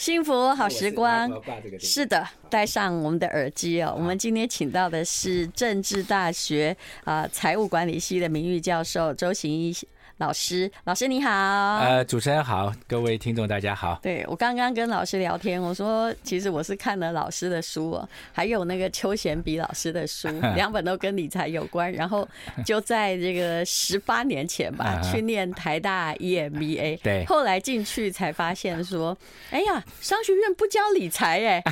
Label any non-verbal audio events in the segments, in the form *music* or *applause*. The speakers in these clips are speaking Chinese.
幸福好时光，是的，戴上我们的耳机哦。我们今天请到的是政治大学啊财务管理系的名誉教授周行一。老师，老师你好。呃，主持人好，各位听众大家好。对，我刚刚跟老师聊天，我说其实我是看了老师的书哦，还有那个邱贤比老师的书，*laughs* 两本都跟理财有关。然后就在这个十八年前吧，*laughs* 去念台大 EMBA。*laughs* 对。后来进去才发现说，哎呀，商学院不教理财哎，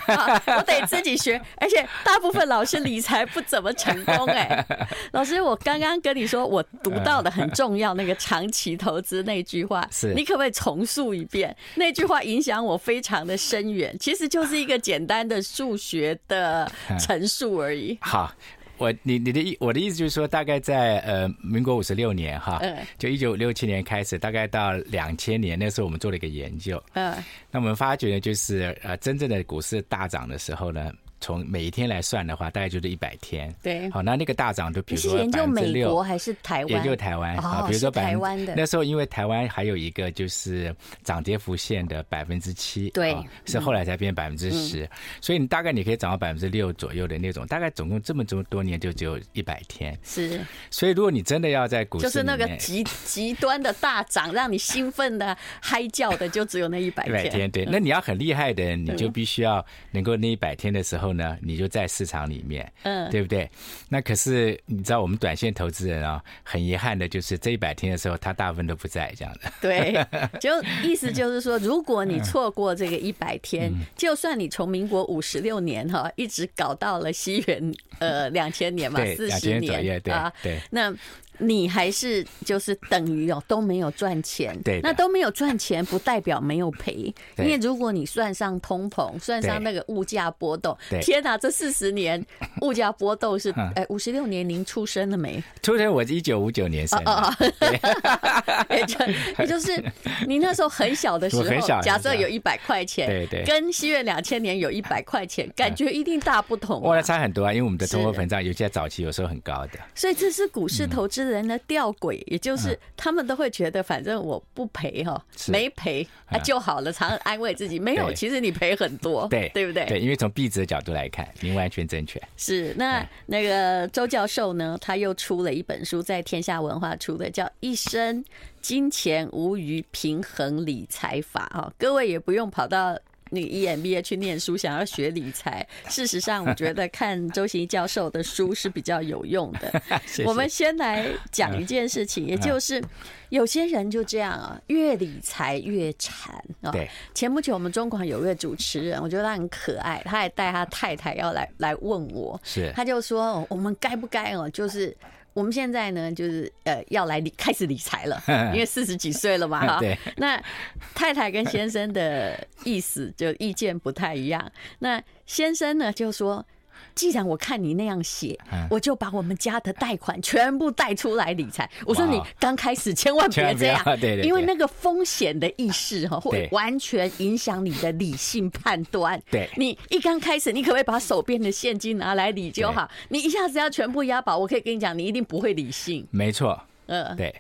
我得自己学。而且大部分老师理财不怎么成功哎。老师，我刚刚跟你说，我读到的很重要那个长。长期投资那句话，是你可不可以重述一遍？那句话影响我非常的深远，*laughs* 其实就是一个简单的数学的陈述而已。*laughs* 好，我你你的意我的意思就是说，大概在呃民国五十六年哈，就一九六七年开始，大概到两千年那时候，我们做了一个研究，嗯，那我们发觉呢，就是呃真正的股市大涨的时候呢。从每一天来算的话，大概就是一百天。对，好，那那个大涨就比如说研究美国还是台湾？研究台湾啊，比如说台湾的那时候，因为台湾还有一个就是涨跌幅线的百分之七，对，是后来才变百分之十，所以你大概你可以涨到百分之六左右的那种，大概总共这么这么多年就只有一百天。是，所以如果你真的要在股市，就是那个极极端的大涨，让你兴奋的嗨叫的，就只有那一百天。一百天，对，那你要很厉害的，你就必须要能够那一百天的时候。呢，你就在市场里面，嗯，对不对？那可是你知道，我们短线投资人啊，很遗憾的就是这一百天的时候，他大部分都不在这样的。*laughs* 对，就意思就是说，如果你错过这个一百天，就算你从民国五十六年哈一直搞到了西元呃两千年嘛，四十年啊，对，那。你还是就是等于哦都没有赚钱，对，那都没有赚钱不代表没有赔，因为如果你算上通膨，算上那个物价波动，天哪，这四十年物价波动是哎五十六年您出生了没？出生我是一九五九年生，哦 *laughs* 也就也就是你那时候很小的时候，假设有一百块钱，对对，跟西元两千年有一百块钱，感觉一定大不同，哇，差很多啊，因为我们的通货膨胀尤其在早期有时候很高的，所以这是股市投资人的吊诡，也就是他们都会觉得，反正我不赔哈，没赔啊就好了，常常安慰自己，没有，其实你赔很多，对对不对？对，因为从币值的角度来看，您完全正确。是那那个周教授呢，他又出了一本书，在天下文化出的，叫《一生金钱无余平衡理财法》哈，各位也不用跑到。你 EMBA 去念书，想要学理财。事实上，我觉得看周行教授的书是比较有用的。*laughs* 我们先来讲一件事情，也就是有些人就这样啊，越理财越惨啊。对，前不久我们中广有一个主持人，我觉得他很可爱，他还带他太太要来来问我，是，他就说我们该不该哦，就是。我们现在呢，就是呃要来理开始理财了，*laughs* 因为四十几岁了嘛哈。*laughs* 对。那太太跟先生的意思就意见不太一样。那先生呢就说。既然我看你那样写，我就把我们家的贷款全部贷出来理财。我说你刚开始千万别这样，*laughs* 因为那个风险的意识哈，会完全影响你的理性判断。对，你一刚开始，你可不可以把手边的现金拿来理就好？你一下子要全部押宝，我可以跟你讲，你一定不会理性。没错，嗯，对。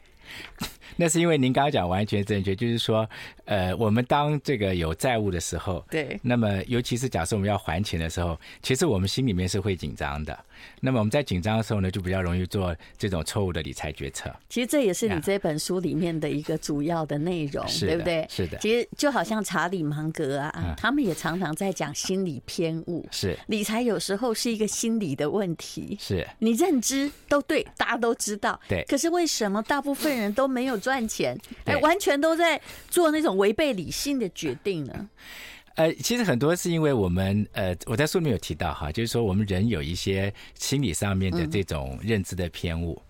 那是因为您刚刚讲完全正确，就是说，呃，我们当这个有债务的时候，对，那么尤其是假设我们要还钱的时候，其实我们心里面是会紧张的。那么我们在紧张的时候呢，就比较容易做这种错误的理财决策。其实这也是你这本书里面的一个主要的内容，对不对？是的。其实就好像查理芒格啊，他们也常常在讲心理偏误。是。理财有时候是一个心理的问题。是。你认知都对，大家都知道。对。可是为什么大部分人都没有赚钱？哎，完全都在做那种违背理性的决定呢？呃，其实很多是因为我们呃，我在书里面有提到哈，就是说我们人有一些心理上面的这种认知的偏误。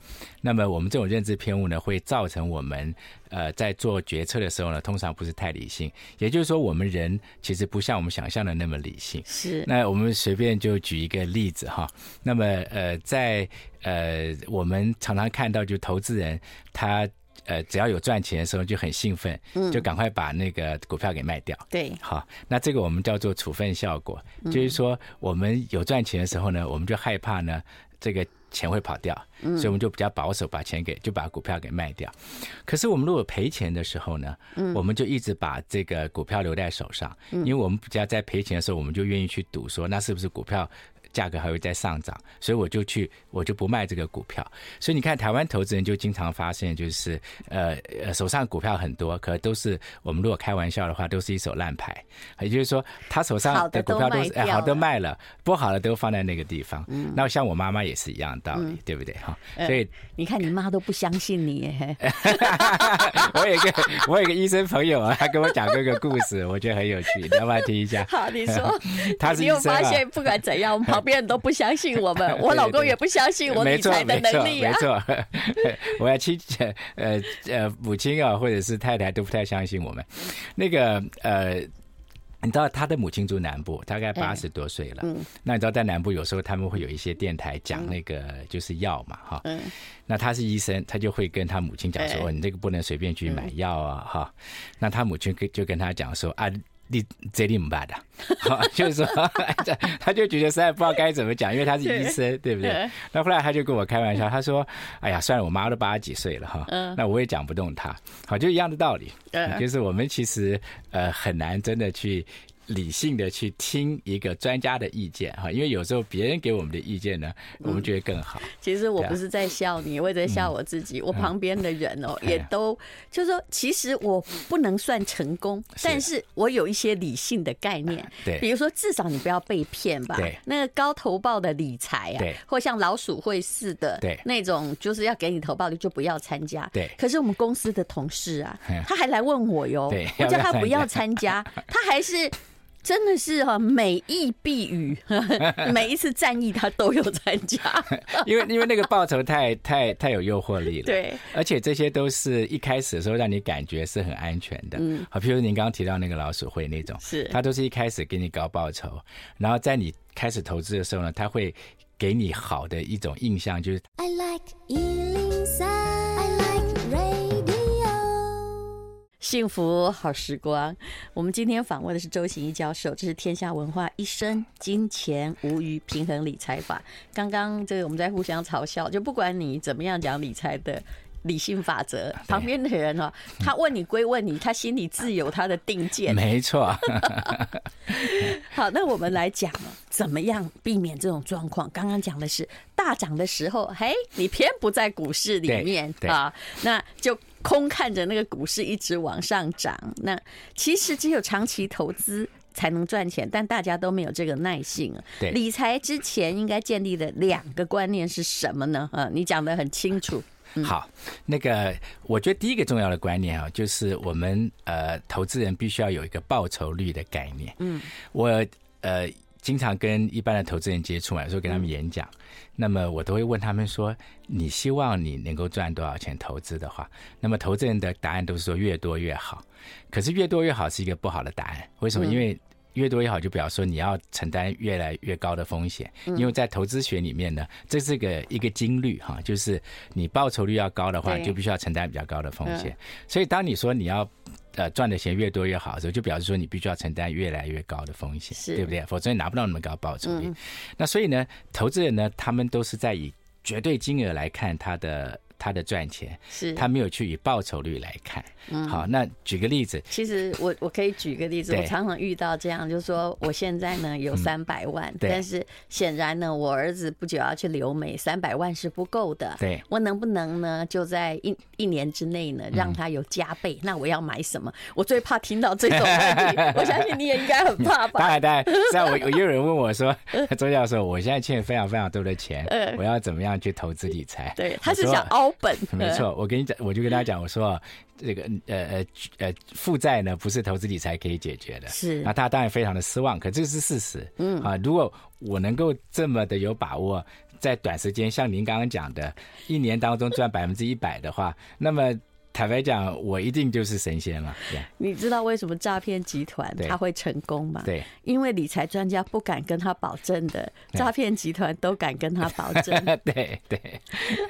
那么我们这种认知偏误呢，会造成我们呃在做决策的时候呢，通常不是太理性。也就是说，我们人其实不像我们想象的那么理性。是。那我们随便就举一个例子哈。那么呃，在呃我们常常看到，就投资人他。呃，只要有赚钱的时候就很兴奋，就赶快把那个股票给卖掉。对，好，那这个我们叫做处分效果，就是说我们有赚钱的时候呢，我们就害怕呢这个。钱会跑掉，所以我们就比较保守，把钱给就把股票给卖掉。可是我们如果赔钱的时候呢，我们就一直把这个股票留在手上，因为我们比较在赔钱的时候，我们就愿意去赌说，那是不是股票？价格还会再上涨，所以我就去，我就不卖这个股票。所以你看，台湾投资人就经常发现，就是呃呃，手上股票很多，可都是我们如果开玩笑的话，都是一手烂牌。也就是说，他手上的股票都是哎，好的卖了，不好的都放在那个地方。嗯，那像我妈妈也是一样的道理，嗯、对不对？哈，所以、呃、你看，你妈都不相信你耶。*laughs* 我有一个我有一个医生朋友啊，他跟我讲过一个故事，我觉得很有趣，你要不要听一下？好，你说。*laughs* 他是医生、啊、你有发现，不管怎样，*laughs* 我们旁边人都不相信我们，*laughs* 我老公也不相信我理财的能力啊。没错，没错，我要亲呃呃母亲啊，或者是太太都不太相信我们。那个呃，你知道他的母亲住南部，大概八十多岁了。嗯。那你知道在南部有时候他们会有一些电台讲那个就是药嘛，哈。嗯。那他是医生，他就会跟他母亲讲说：“你这个不能随便去买药啊，哈。”那他母亲跟就跟他讲说：“啊。”你这里不办的，好，就是说，他就觉得实在不知道该怎么讲，因为他是医生，对不对？那后来他就跟我开玩笑，他说：“哎呀，算了，我妈都八十几岁了哈，那我也讲不动他。”好，就一样的道理，就是我们其实呃很难真的去。理性的去听一个专家的意见哈，因为有时候别人给我们的意见呢，我们觉得更好。其实我不是在笑你，我也在笑我自己。我旁边的人哦，也都就是说，其实我不能算成功，但是我有一些理性的概念。对，比如说至少你不要被骗吧。对，那个高投报的理财啊，或像老鼠会似的，对，那种就是要给你投报的就不要参加。对，可是我们公司的同事啊，*laughs* 他还来问我哟，我叫他不要参加，他还是。真的是哈，每役必雨，*laughs* 每一次战役他都有参加，*laughs* 因为因为那个报酬太太太有诱惑力了，对，而且这些都是一开始的时候让你感觉是很安全的，嗯，好，譬如您刚刚提到那个老鼠会那种，是，他都是一开始给你高报酬，然后在你开始投资的时候呢，他会给你好的一种印象，就是 I like 幸福好时光，我们今天访问的是周行一教授，这是天下文化一生金钱无余平衡理财法。刚刚这个我们在互相嘲笑，就不管你怎么样讲理财的理性法则，旁边的人哦，他问你归问你，他心里自有他的定见。没错。好，那我们来讲怎么样避免这种状况。刚刚讲的是大涨的时候，嘿，你偏不在股市里面啊，那就。空看着那个股市一直往上涨，那其实只有长期投资才能赚钱，但大家都没有这个耐性。对，理财之前应该建立的两个观念是什么呢？啊，你讲的很清楚。嗯、好，那个我觉得第一个重要的观念啊，就是我们呃投资人必须要有一个报酬率的概念。嗯，我呃。经常跟一般的投资人接触嘛，有时候跟他们演讲，那么我都会问他们说：“你希望你能够赚多少钱投资的话？”那么投资人的答案都是说越多越好。可是越多越好是一个不好的答案，为什么？因为越多越好就表示说你要承担越来越高的风险。因为在投资学里面呢，这是个一个金律哈，就是你报酬率要高的话，就必须要承担比较高的风险。所以当你说你要。呃，赚的钱越多越好的时候，就表示说你必须要承担越来越高的风险，对不对？否则你拿不到那么高报酬率。嗯、那所以呢，投资人呢，他们都是在以绝对金额来看他的。他的赚钱是，他没有去以报酬率来看。嗯，好，那举个例子，其实我我可以举个例子，我常常遇到这样，就是说我现在呢有三百万，但是显然呢我儿子不久要去留美，三百万是不够的。对，我能不能呢就在一一年之内呢让他有加倍？那我要买什么？我最怕听到这种问题，我相信你也应该很怕吧？*laughs* 当然，当然，在我我有人问我说，*laughs* 周教授，我现在欠非常非常多的钱，我要怎么样去投资理财？对，他是想凹。本。*laughs* 没错，我跟你讲，我就跟大家讲，我说这个呃呃呃负债呢不是投资理财可以解决的，是。那他当然非常的失望，可这是事实，嗯。啊，如果我能够这么的有把握，在短时间像您刚刚讲的，一年当中赚百分之一百的话，那么。坦白讲，我一定就是神仙了。你知道为什么诈骗集团他会成功吗？对，因为理财专家不敢跟他保证的，诈骗集团都敢跟他保证。*laughs* 对对。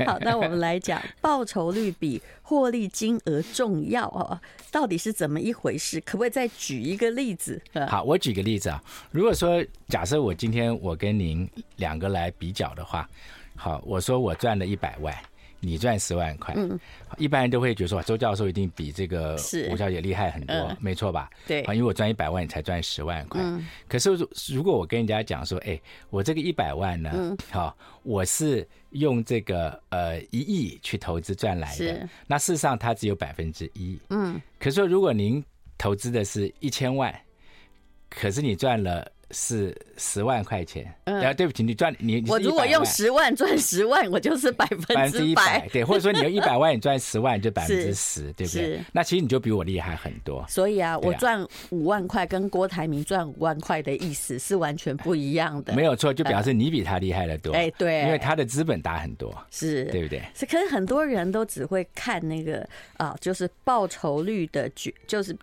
好，那我们来讲，报酬率比获利金额重要哦，到底是怎么一回事？可不可以再举一个例子？好，我举个例子啊，如果说假设我今天我跟您两个来比较的话，好，我说我赚了一百万。你赚十万块，嗯，一般人都会觉得说，周教授一定比这个吴小姐厉害很多，嗯、没错吧？对，因为我赚一百万，你才赚十万块。嗯，可是如果我跟人家讲说，哎，我这个一百万呢，嗯，好，我是用这个呃一亿去投资赚来的，那事实上它只有百分之一，嗯，可是说如果您投资的是一千万，可是你赚了。是十万块钱，嗯，对不起，你赚你，你我如果用十万赚十万，我就是百分之一百，对，或者说你用一百万，你赚十万就百分之十，对不对？那其实你就比我厉害很多。所以啊，我赚五万块跟郭台铭赚五万块的意思是完全不一样的。没有错，就表示你比他厉害的多。哎，对，因为他的资本大很多，是对不对？是，可是很多人都只会看那个啊，就是报酬率的绝，就是。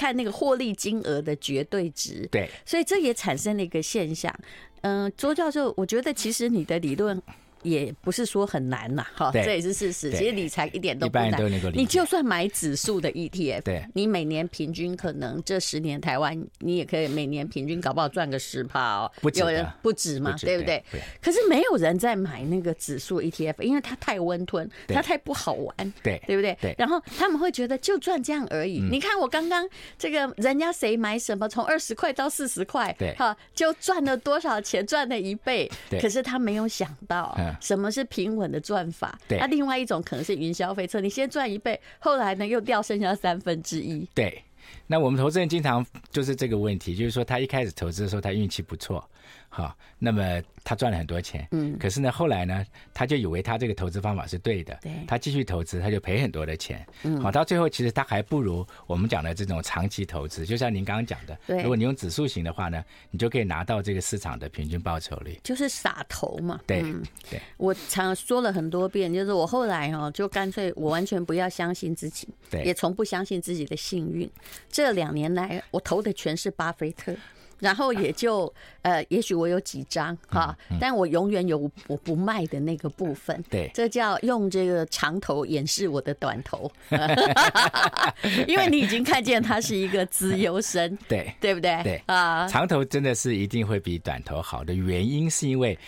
看那个获利金额的绝对值，对，所以这也产生了一个现象。嗯，周教授，我觉得其实你的理论。也不是说很难呐，哈，这也是事实。其实理财一点都不难，你就算买指数的 ETF，对，你每年平均可能这十年台湾你也可以每年平均搞不好赚个十趴哦，有人不止嘛，对不对？可是没有人在买那个指数 ETF，因为它太温吞，它太不好玩，对，对不对？然后他们会觉得就赚这样而已。你看我刚刚这个人家谁买什么，从二十块到四十块，对，哈，就赚了多少钱，赚了一倍。可是他没有想到。什么是平稳的赚法？对，那另外一种可能是云霄飞车，你先赚一倍，后来呢又掉剩下三分之一。对，那我们投资人经常就是这个问题，就是说他一开始投资的时候他运气不错，好，那么。他赚了很多钱，嗯，可是呢，后来呢，他就以为他这个投资方法是对的，对，他继续投资，他就赔很多的钱，嗯，好，到最后其实他还不如我们讲的这种长期投资，就像您刚刚讲的，对，如果你用指数型的话呢，你就可以拿到这个市场的平均报酬率，就是傻投嘛，对，对，我常说了很多遍，就是我后来哦，就干脆我完全不要相信自己，对，也从不相信自己的幸运，这两年来我投的全是巴菲特。然后也就 *laughs* 呃，也许我有几张哈，但我永远有我不卖的那个部分。*laughs* 对，这叫用这个长头掩饰我的短头，*laughs* 因为你已经看见他是一个资优生，对。对不对？对。啊，长头真的是一定会比短头好的原因，是因为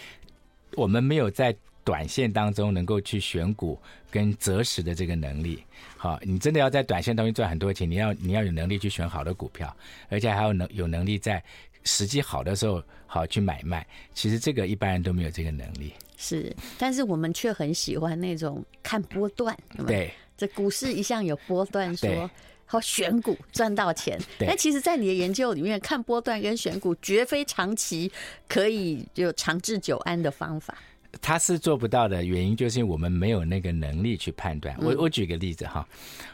我们没有在短线当中能够去选股跟择时的这个能力。好，你真的要在短线当中赚很多钱，你要你要有能力去选好的股票，而且还要能有能力在时机好的时候好去买卖。其实这个一般人都没有这个能力。是，但是我们却很喜欢那种看波段。对，这股市一向有波段说好选股赚到钱，但其实，在你的研究里面，看波段跟选股绝非长期可以就长治久安的方法。他是做不到的原因，就是因为我们没有那个能力去判断。我我举个例子哈，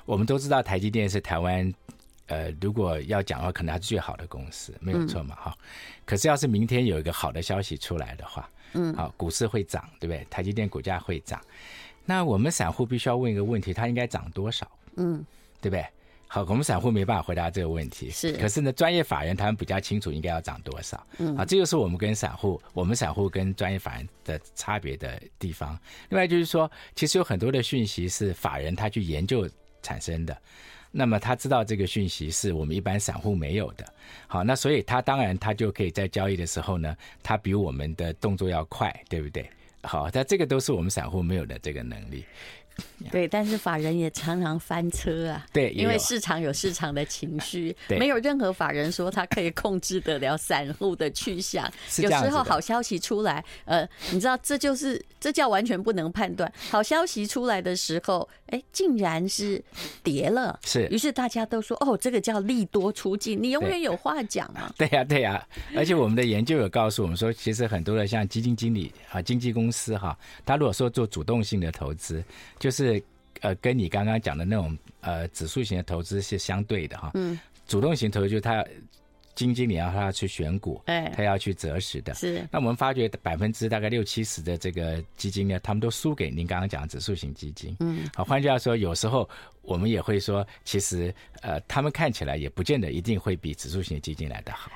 我们都知道台积电是台湾，呃，如果要讲的话，可能还是最好的公司，没有错嘛哈。可是要是明天有一个好的消息出来的话，嗯，好，股市会涨，对不对？台积电股价会涨，那我们散户必须要问一个问题：它应该涨多少？嗯，对不对？好，我们散户没办法回答这个问题。是，可是呢，专业法人他们比较清楚应该要涨多少。嗯，啊，这就是我们跟散户，我们散户跟专业法人的差别的地方。另外就是说，其实有很多的讯息是法人他去研究产生的，那么他知道这个讯息是我们一般散户没有的。好，那所以他当然他就可以在交易的时候呢，他比我们的动作要快，对不对？好，但这个都是我们散户没有的这个能力。对，但是法人也常常翻车啊。对，因为市场有市场的情绪，*laughs* 没有任何法人说他可以控制得了散户的去向。有时候好消息出来，呃，你知道，这就是这叫完全不能判断。好消息出来的时候，哎，竟然是跌了。是，于是大家都说，哦，这个叫利多出尽，你永远有话讲啊。*laughs* 对呀，对呀。而且我们的研究有告诉我们说，其实很多的像基金经理啊、经纪公司哈，他如果说做主动性的投资，就就是呃，跟你刚刚讲的那种呃指数型的投资是相对的哈。嗯。主动型投资就是他基金经理要他去选股，哎，他要去择时的。是。那我们发觉百分之大概六七十的这个基金呢，他们都输给您刚刚讲的指数型基金。嗯。好，换句话说，有时候我们也会说，其实呃，他们看起来也不见得一定会比指数型基金来得好。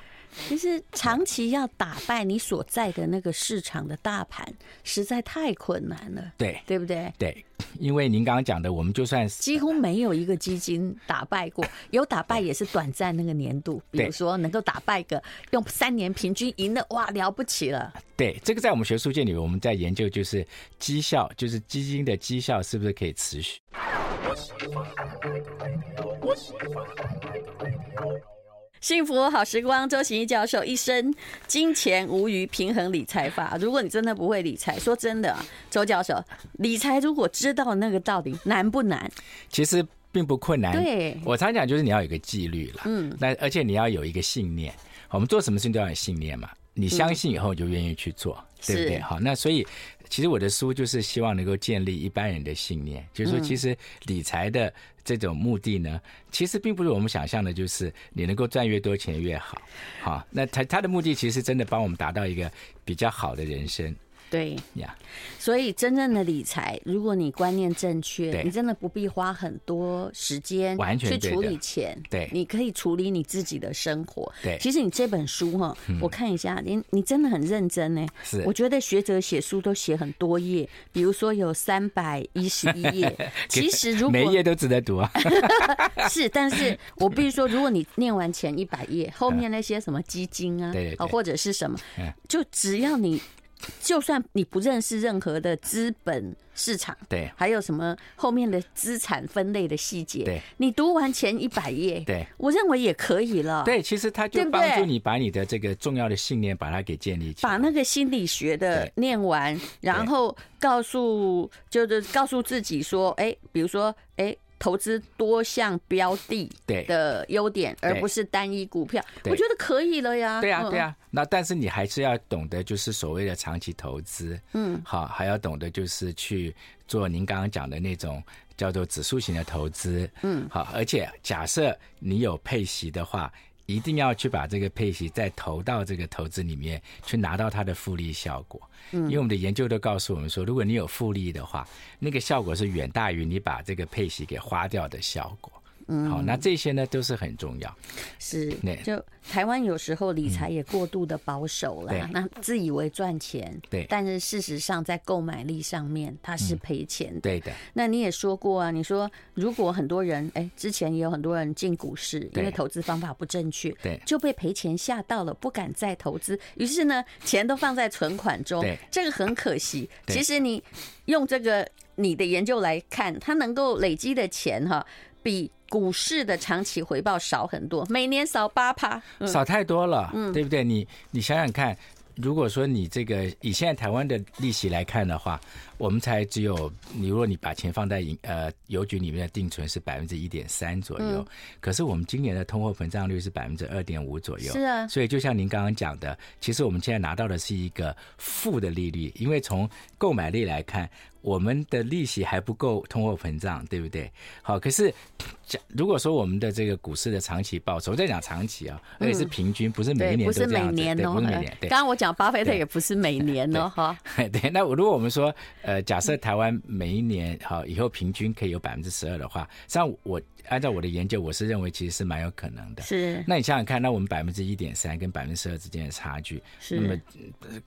其实长期要打败你所在的那个市场的大盘，实在太困难了。对，对不对？对，*laughs* 因为您刚刚讲的，我们就算几乎没有一个基金打败过，*laughs* 有打败也是短暂那个年度，比如说能够打败个用三年平均赢的，哇，了不起了。对，这个在我们学术界里面，我们在研究就是绩效，就是基金的绩效是不是可以持续。幸福好时光，周行一教授一生金钱无虞平衡理财法。如果你真的不会理财，说真的啊，周教授，理财如果知道那个道理难不难？其实并不困难。对，我常讲就是你要有一个纪律了，嗯，那而且你要有一个信念。我们做什么事情都要有信念嘛，你相信以后就愿意去做，嗯、对不对？好，那所以。其实我的书就是希望能够建立一般人的信念，就是说，其实理财的这种目的呢，其实并不是我们想象的，就是你能够赚越多钱越好。好，那他他的目的其实真的帮我们达到一个比较好的人生。对呀，所以真正的理财，如果你观念正确，你真的不必花很多时间去处理钱。对，你可以处理你自己的生活。对，其实你这本书哈，我看一下，你你真的很认真呢。是，我觉得学者写书都写很多页，比如说有三百一十一页。*laughs* 其实如果每一页都值得读啊。*laughs* 是，但是我必须说，如果你念完前一百页，后面那些什么基金啊，*laughs* 对，或者是什么，就只要你。就算你不认识任何的资本市场，对，还有什么后面的资产分类的细节，对，你读完前一百页，对，我认为也可以了。对，其实它就帮助你把你的这个重要的信念把它给建立起来，把那个心理学的念完，然后告诉就是告诉自己说，哎，比如说，哎。投资多项标的的优点，而不是单一股票，我觉得可以了呀。对啊，对啊。那但是你还是要懂得，就是所谓的长期投资，嗯，好，还要懂得就是去做您刚刚讲的那种叫做指数型的投资，嗯，好。而且假设你有配息的话，一定要去把这个配息再投到这个投资里面去，拿到它的复利效果。因为我们的研究都告诉我们说，如果你有复利的话，那个效果是远大于你把这个配息给花掉的效果。嗯，好，那这些呢都是很重要。是，就台湾有时候理财也过度的保守了，那自以为赚钱，对，但是事实上在购买力上面它是赔钱的。对的。那你也说过啊，你说如果很多人，哎，之前也有很多人进股市，因为投资方法不正确，对，就被赔钱吓到了，不敢再投资，于是呢，钱都放在存款中，对，这个很可惜。其实你用这个你的研究来看，它能够累积的钱哈，比。股市的长期回报少很多，每年少八趴，少太多了，嗯，对不对？你你想想看，如果说你这个以现在台湾的利息来看的话。我们才只有你，如果你把钱放在银呃邮局里面的定存是百分之一点三左右，嗯，可是我们今年的通货膨胀率是百分之二点五左右，是啊，所以就像您刚刚讲的，其实我们现在拿到的是一个负的利率，因为从购买力来看，我们的利息还不够通货膨胀，对不对？好，可是讲如果说我们的这个股市的长期报酬，我在讲长期啊，而且是平均，不是每一年都这样子，不是每年哦，对，刚刚我讲巴菲特也不是每年哦，哈，对，那我如果我们说。呃，假设台湾每一年好以后平均可以有百分之十二的话，像我按照我的研究，我是认为其实是蛮有可能的。是，那你想想看，那我们百分之一点三跟百分之十二之间的差距，是那么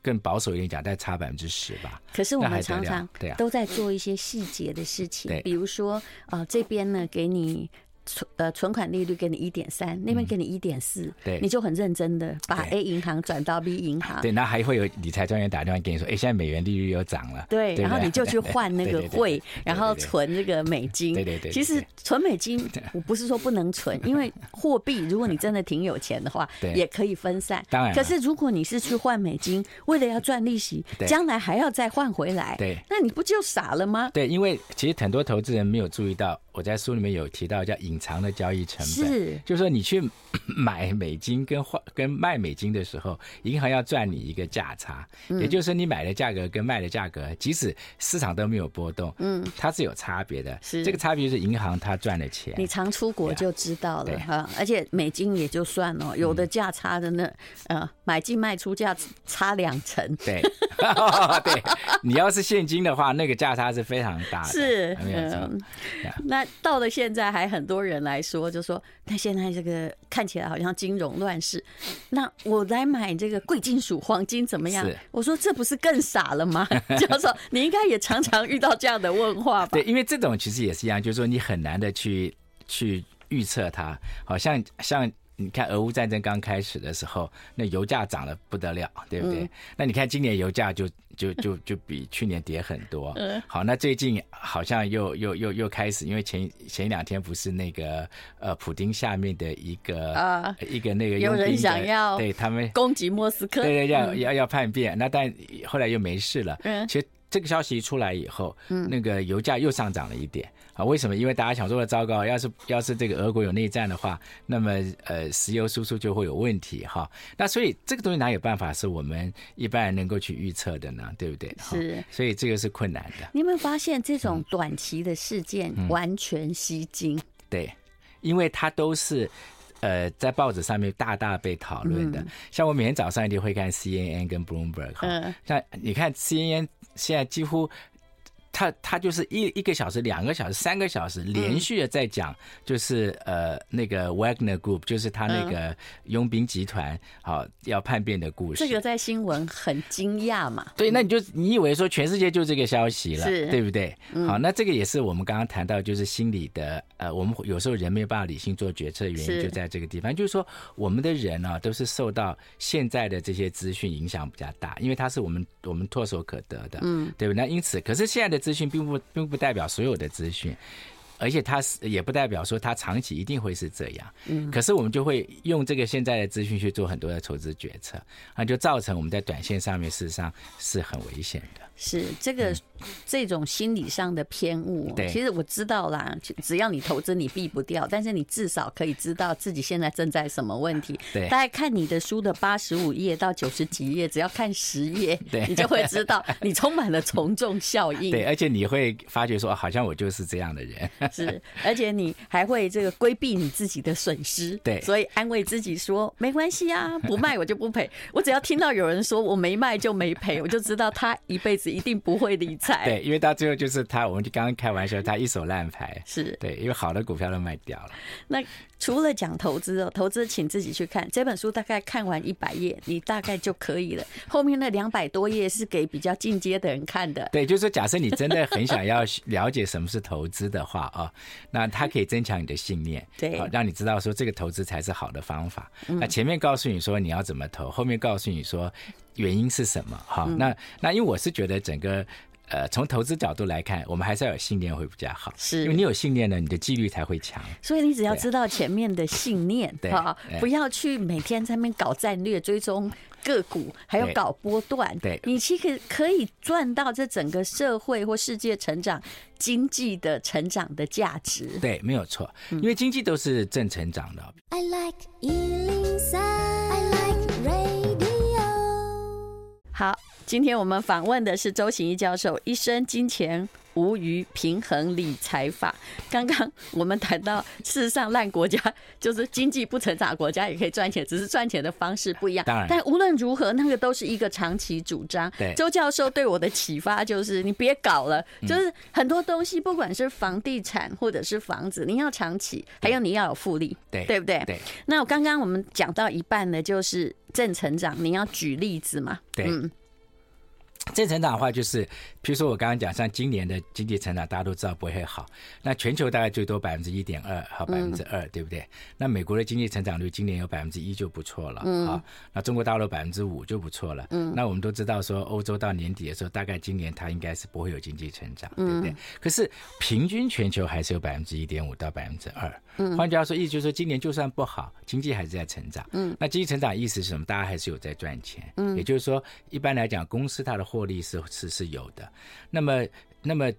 更保守一点讲，再差百分之十吧。可是我们常常对啊都在做一些细节的事情，比如说啊、呃，这边呢给你。存呃存款利率给你一点三，那边给你一点四，对，你就很认真的把 A 银行转到 B 银行，对，那还会有理财专员打电话给你说，哎、欸，现在美元利率又涨了，对，然后你就去换那个 *laughs* 汇，然后存这个美金，对对对，其实存美金我不是说不能存，因为货币如果你真的挺有钱的话，*laughs* 也可以分散，当然，可是如果你是去换美金，为了要赚利息，将来还要再换回来，对，那你不就傻了吗？对，因为其实很多投资人没有注意到。我在书里面有提到叫隐藏的交易成本，是，就是说你去 *coughs* 买美金跟换跟卖美金的时候，银行要赚你一个价差，嗯、也就是说你买的价格跟卖的价格，即使市场都没有波动，嗯，它是有差别的，是。这个差别是银行它赚的钱。你常出国就知道了哈，而且美金也就算了，有的价差的那呃买进卖出价差两成，对，*laughs* 对，你要是现金的话，那个价差是非常大的，是，嗯，那到了现在还很多人来说，就说那现在这个看起来好像金融乱世，那我来买这个贵金属黄金怎么样？我说这不是更傻了吗？*laughs* 教授，你应该也常常遇到这样的问话吧？对，因为这种其实也是一样，就是说你很难的去去预测它，好像像。你看，俄乌战争刚开始的时候，那油价涨得不得了，对不对？嗯、那你看今年油价就就就就比去年跌很多。*laughs* 嗯。好，那最近好像又又又又开始，因为前前两天不是那个呃，普丁下面的一个啊一个那个有人想要对他们攻击莫斯科，对对，要要要叛变。那但后来又没事了。嗯。其实这个消息一出来以后，嗯，那个油价又上涨了一点。啊，为什么？因为大家想说的糟糕，要是要是这个俄国有内战的话，那么呃，石油输出就会有问题哈。那所以这个东西哪有办法是我们一般人能够去预测的呢？对不对？是，所以这个是困难的。你有没有发现这种短期的事件完全吸睛？嗯，对，因为它都是呃在报纸上面大大被讨论的。像我每天早上一定会看 CNN 跟 Bloomberg 嗯，像你看 CNN 现在几乎。他他就是一一个小时、两个小时、三个小时连续的在讲，就是呃那个 Wagner Group，就是他那个佣兵集团好要叛变的故事。这个在新闻很惊讶嘛？对，那你就你以为说全世界就这个消息了，对不对？好，那这个也是我们刚刚谈到，就是心理的呃，我们有时候人没有办法理性做决策的原因就在这个地方，就是说我们的人呢都是受到现在的这些资讯影响比较大，因为它是我们我们唾手可得的，嗯，对不对？那因此，可是现在的资讯并不并不代表所有的资讯，而且它是也不代表说它长期一定会是这样。嗯，可是我们就会用这个现在的资讯去做很多的投资决策，那就造成我们在短线上面事实上是很危险的。是这个这种心理上的偏误，其实我知道啦。只要你投资，你避不掉，但是你至少可以知道自己现在正在什么问题。对，大概看你的书的八十五页到九十几页，只要看十页，对，你就会知道你充满了从众效应。对，而且你会发觉说，好像我就是这样的人。*laughs* 是，而且你还会这个规避你自己的损失。对，所以安慰自己说没关系啊，*laughs* 不卖我就不赔。我只要听到有人说我没卖就没赔，我就知道他一辈子。一定不会理财，对，因为到最后就是他，我们就刚刚开玩笑，*laughs* 他一手烂牌，是对，因为好的股票都卖掉了。那除了讲投资哦，投资请自己去看这本书，大概看完一百页，你大概就可以了。*laughs* 后面那两百多页是给比较进阶的人看的。对，就是说，假设你真的很想要了解什么是投资的话啊，那它可以增强你的信念，对，让你知道说这个投资才是好的方法。那前面告诉你说你要怎么投，后面告诉你说。原因是什么？哈，那那因为我是觉得整个呃，从投资角度来看，我们还是要有信念会比较好，是因为你有信念呢，你的纪律才会强。所以你只要知道前面的信念，对，不要去每天在那边搞战略、追踪个股，还有搞波段，对，你其实可以赚到这整个社会或世界成长、经济的成长的价值。对，没有错，因为经济都是正成长的。I like 好，今天我们访问的是周行一教授，《一生金钱。无余平衡理财法》。刚刚我们谈到，事实上烂国家就是经济不成长国家也可以赚钱，只是赚钱的方式不一样。当然，但无论如何，那个都是一个长期主张。对，周教授对我的启发就是，你别搞了，就是很多东西，不管是房地产或者是房子，你要长期，还有你要有复利，对，对不对？对。那我刚刚我们讲到一半呢，就是。正成长，你要举例子嘛？对，嗯，正成长的话就是。比如说我刚刚讲，像今年的经济成长，大家都知道不会好。那全球大概最多百分之一点二，和百分之二，对不对？那美国的经济成长率今年有百分之一就不错了，好。那中国大陆百分之五就不错了。嗯。那我们都知道说，欧洲到年底的时候，大概今年它应该是不会有经济成长，对不对？可是平均全球还是有百分之一点五到百分之二。嗯。换句话说，意思就是说，今年就算不好，经济还是在成长。嗯。那经济成长意思是什么？大家还是有在赚钱。嗯。也就是说，一般来讲，公司它的获利是是是有的。那么，那么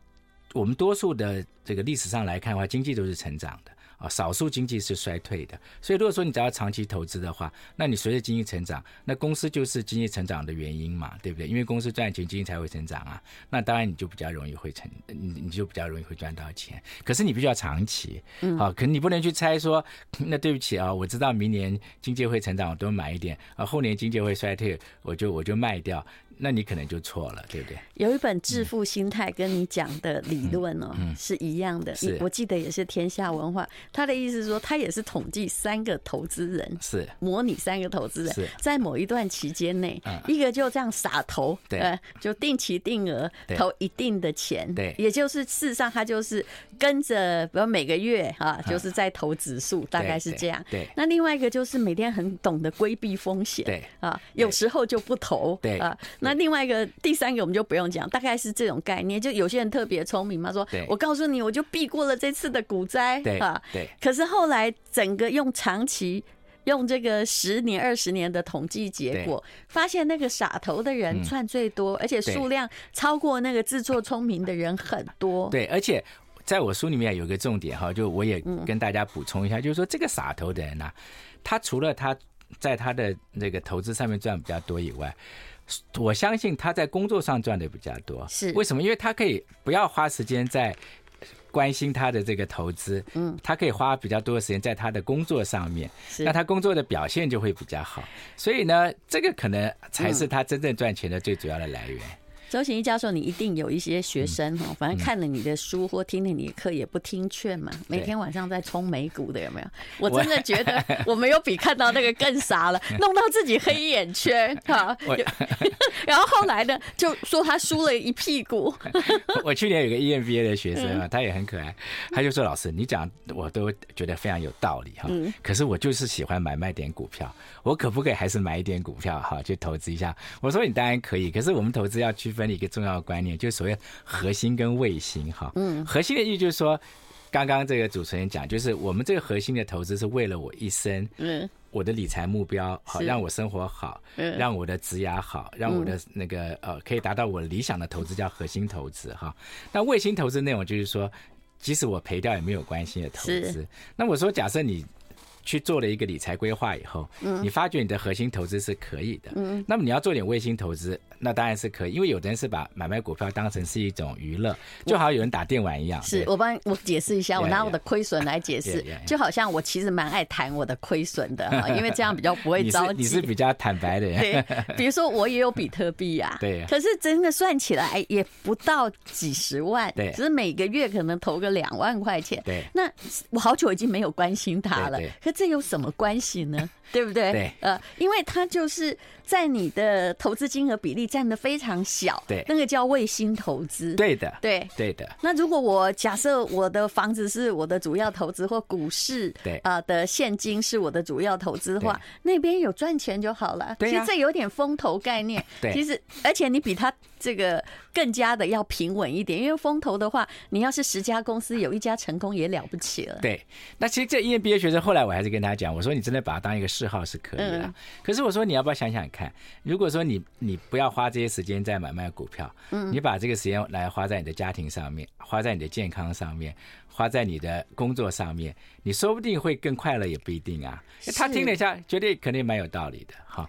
我们多数的这个历史上来看的话，经济都是成长的。啊，少数经济是衰退的，所以如果说你只要长期投资的话，那你随着经济成长，那公司就是经济成长的原因嘛，对不对？因为公司赚钱，经济才会成长啊。那当然你就比较容易会成，你你就比较容易会赚到钱。可是你必须要长期，好，可你不能去猜说，*laughs* 那对不起啊，我知道明年经济会成长，我多买一点啊，后年经济会衰退，我就我就卖掉。那你可能就错了，对不对？有一本致富心态跟你讲的理论哦、嗯嗯、是一样的，是。我记得也是天下文化。他的意思是说，他也是统计三个投资人，是。模拟三个投资人是。在某一段期间内，一个就这样傻投，对、呃，就定期定额投一定的钱，对，也就是事实上他就是跟着，比如每个月啊，就是在投指数，大概是这样。对，那另外一个就是每天很懂得规避风险，对。啊，有时候就不投，对。啊。那另外一个，第三个我们就不用讲，大概是这种概念。就有些人特别聪明嘛，说我告诉你，我就避过了这次的股灾，对啊，对。可是后来整个用长期用这个十年、二十年的统计结果，发现那个傻头的人赚最多，而且数量超过那个自作聪明的人很多。*laughs* 对，而且在我书里面有个重点哈，就我也跟大家补充一下，就是说这个傻头的人呢，他除了他在他的那个投资上面赚比较多以外。我相信他在工作上赚的比较多，是为什么？因为他可以不要花时间在关心他的这个投资，嗯，他可以花比较多的时间在他的工作上面，那他工作的表现就会比较好。所以呢，这个可能才是他真正赚钱的最主要的来源。周行一教授，你一定有一些学生哈，反正看了你的书或听了你的课也不听劝嘛，每天晚上在冲美股的有没有？我真的觉得 *laughs* 我没有比看到那个更傻了，弄到自己黑眼圈哈。*laughs* 然后后来呢，就说他输了一屁股。*laughs* 我去年有个 EMBA 的学生啊，他也很可爱，他就说：“老师，你讲我都觉得非常有道理哈，可是我就是喜欢买卖点股票，我可不可以还是买一点股票哈，去投资一下？”我说：“你当然可以，可是我们投资要区分一个重要观念，就是所谓核心跟卫星哈。嗯，核心的意义就是说，刚刚这个主持人讲，就是我们这个核心的投资是为了我一生，嗯，我的理财目标好，让我生活好，嗯，让我的职涯好，让我的那个呃可以达到我理想的投资叫核心投资哈。那卫星投资内容就是说，即使我赔掉也没有关系的投资。那我说，假设你。去做了一个理财规划以后，嗯。你发觉你的核心投资是可以的，嗯。那么你要做点卫星投资，那当然是可以，因为有的人是把买卖股票当成是一种娱乐，就好像有人打电玩一样。是我帮我解释一下，我拿我的亏损来解释，就好像我其实蛮爱谈我的亏损的，*laughs* 因为这样比较不会着急。你是比较坦白的人。对，比如说我也有比特币 *laughs* 呀，对，可是真的算起来也不到几十万，对，只是每个月可能投个两万块钱，对。那我好久已经没有关心它了，可这有什么关系呢？*laughs* 对不对？对，呃，因为它就是在你的投资金额比例占的非常小，对，那个叫卫星投资，对的，对，对的。那如果我假设我的房子是我的主要投资，或股市，对。啊的现金是我的主要投资的话，那边有赚钱就好了。其实这有点风投概念，*laughs* 对，其实而且你比他这个更加的要平稳一点，因为风投的话，你要是十家公司有一家成功也了不起了。对，那其实这 EMBA 学生后来我还是跟他讲，我说你真的把它当一个嗜好是可以的，嗯、可是我说你要不要想想看，如果说你你不要花这些时间在买卖股票，嗯，你把这个时间来花在你的家庭上面，花在你的健康上面，花在你的工作上面，你说不定会更快乐，也不一定啊。他听了一下，觉得肯定蛮有道理的，哈。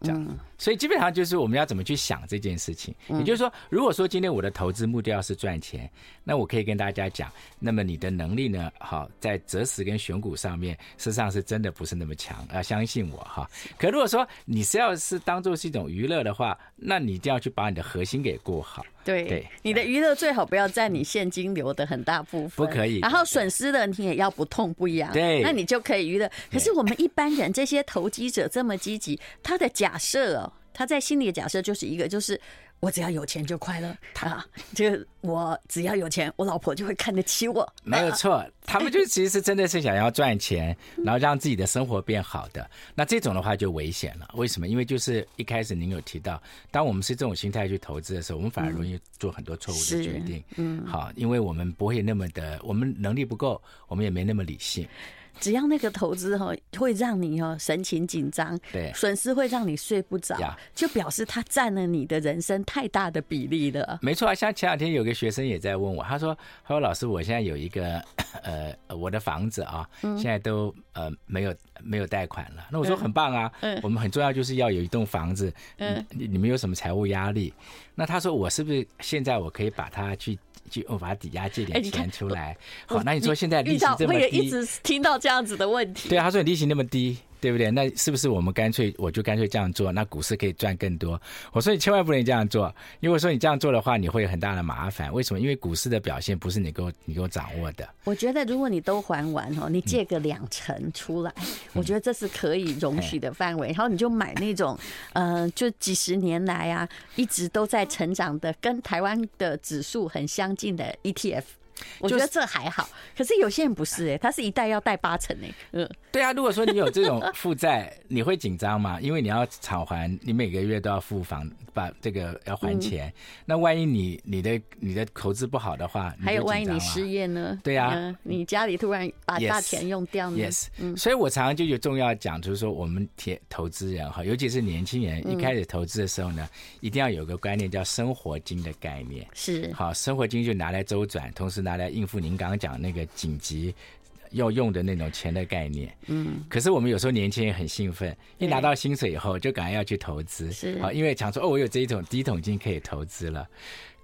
这样，所以基本上就是我们要怎么去想这件事情。也就是说，如果说今天我的投资目标是赚钱，那我可以跟大家讲，那么你的能力呢，好，在择时跟选股上面，事实上是真的不是那么强，要相信我哈。可如果说你是要是当做是一种娱乐的话，那你一定要去把你的核心给过好。对，对，你的娱乐最好不要占你现金流的很大部分，不可以。然后损失的你也要不痛不痒，对，那你就可以娱乐。可是我们一般人这些投机者这么积极，他的假设哦，他在心里的假设就是一个，就是。我只要有钱就快乐啊！这个我只要有钱，我老婆就会看得起我。没有错，他们就其实真的是想要赚钱，*laughs* 然后让自己的生活变好的。那这种的话就危险了。为什么？因为就是一开始您有提到，当我们是这种心态去投资的时候，我们反而容易做很多错误的决定。嗯，好，因为我们不会那么的，我们能力不够，我们也没那么理性。只要那个投资哈会让你哦神情紧张，对，损失会让你睡不着，就表示它占了你的人生太大的比例了。没错啊，像前两天有个学生也在问我，他说：“他说老师，我现在有一个 *coughs* 呃我的房子啊，现在都呃没有没有贷款了。”那我说很棒啊，嗯我们很重要就是要有一栋房子，嗯，你你们有什么财务压力？那他说我是不是现在我可以把它去？去我把它抵押借点钱出来，好，那你说现在利息这么低，我也一直听到这样子的问题。对啊，他说你利息那么低。对不对？那是不是我们干脆我就干脆这样做？那股市可以赚更多。我说你千万不能这样做，因为说你这样做的话，你会有很大的麻烦。为什么？因为股市的表现不是你给我你给我掌握的。我觉得如果你都还完哦，你借个两成出来，我觉得这是可以容许的范围。然后你就买那种，呃，就几十年来啊，一直都在成长的，跟台湾的指数很相近的 ETF。我觉得这还好，可是有些人不是哎、欸，他是一贷要贷八成哎、欸，嗯，对啊，如果说你有这种 *laughs* 负债，你会紧张吗？因为你要偿还，你每个月都要付房，把这个要还钱，那万一你你的你的投资不好的话，还有万一你失业呢？对啊，你家里突然把大钱用掉呢？Yes，嗯，所以我常常就有重要讲，就是说我们铁投资人哈，尤其是年轻人，一开始投资的时候呢，一定要有个观念叫生活金的概念，是好，生活金就拿来周转，同时拿来应付您刚刚讲那个紧急要用的那种钱的概念。嗯，可是我们有时候年轻人很兴奋，一拿到薪水以后就赶快要去投资，是啊，因为想说哦，我有这一桶第一桶金可以投资了。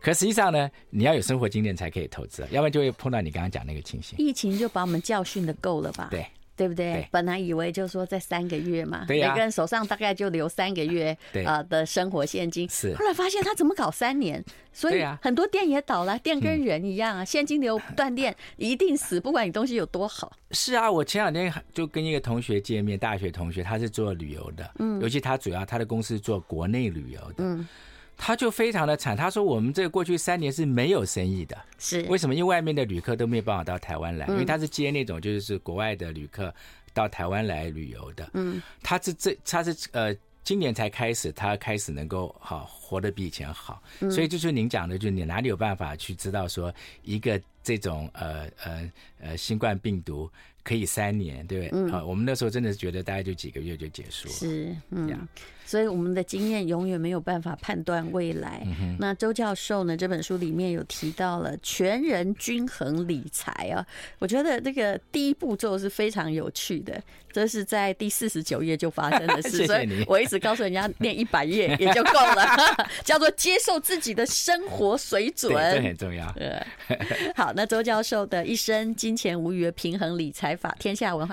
可实际上呢，你要有生活经验才可以投资，要不然就会碰到你刚刚讲那个情形。疫情就把我们教训的够了吧？对。对不对？对，本来以为就是说在三个月嘛，每个人手上大概就留三个月啊的生活现金。是，后来发现他怎么搞三年？所以很多店也倒了，店跟人一样啊，现金流断电 *laughs* 一定死，不管你东西有多好。是啊，我前两天就跟一个同学见面，大学同学，他是做旅游的，嗯，尤其他主要他的公司做国内旅游的，嗯。他就非常的惨，他说我们这过去三年是没有生意的，是。为什么？因为外面的旅客都没有办法到台湾来，因为他是接那种就是国外的旅客到台湾来旅游的，嗯，他是这他是呃今年才开始，他开始能够好活得比以前好，所以就是您讲的，就是你哪里有办法去知道说一个这种呃呃呃新冠病毒可以三年，对不对？嗯，好，我们那时候真的是觉得大概就几个月就结束了，是嗯。所以我们的经验永远没有办法判断未来。那周教授呢？这本书里面有提到了全人均衡理财啊，我觉得这个第一步骤是非常有趣的。这是在第四十九页就发生的事，*laughs* 所以我一直告诉人家念一百页也就够了，*laughs* 叫做接受自己的生活水准，这很重要。*laughs* 好，那周教授的一生金钱无余的平衡理财法，天下文化。